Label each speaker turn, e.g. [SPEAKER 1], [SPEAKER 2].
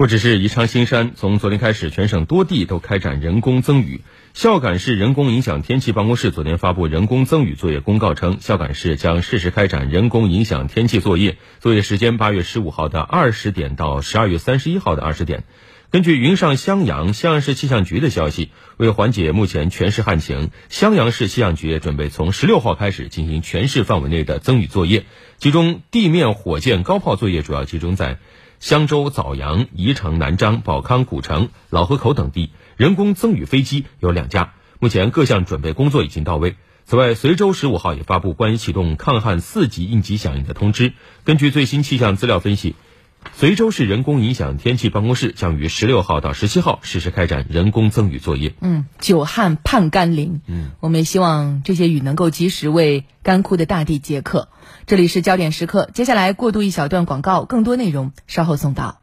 [SPEAKER 1] 不只是宜昌新山，从昨天开始，全省多地都开展人工增雨。孝感市人工影响天气办公室昨天发布人工增雨作业公告称，孝感市将适时开展人工影响天气作业，作业时间八月十五号的二十点到十二月三十一号的二十点。根据云上襄阳襄阳市气象局的消息，为缓解目前全市旱情，襄阳市气象局准备从十六号开始进行全市范围内的增雨作业，其中地面火箭高炮作业主要集中在。襄州、枣阳、宜城、南漳、保康、古城、老河口等地，人工增雨飞机有两架。目前各项准备工作已经到位。此外，随州十五号也发布关于启动抗旱四级应急响应的通知。根据最新气象资料分析。随州市人工影响天气办公室将于十六号到十七号实施开展人工增雨作业。
[SPEAKER 2] 嗯，久旱盼甘霖。嗯，我们也希望这些雨能够及时为干枯的大地解渴。这里是焦点时刻，接下来过渡一小段广告，更多内容稍后送到。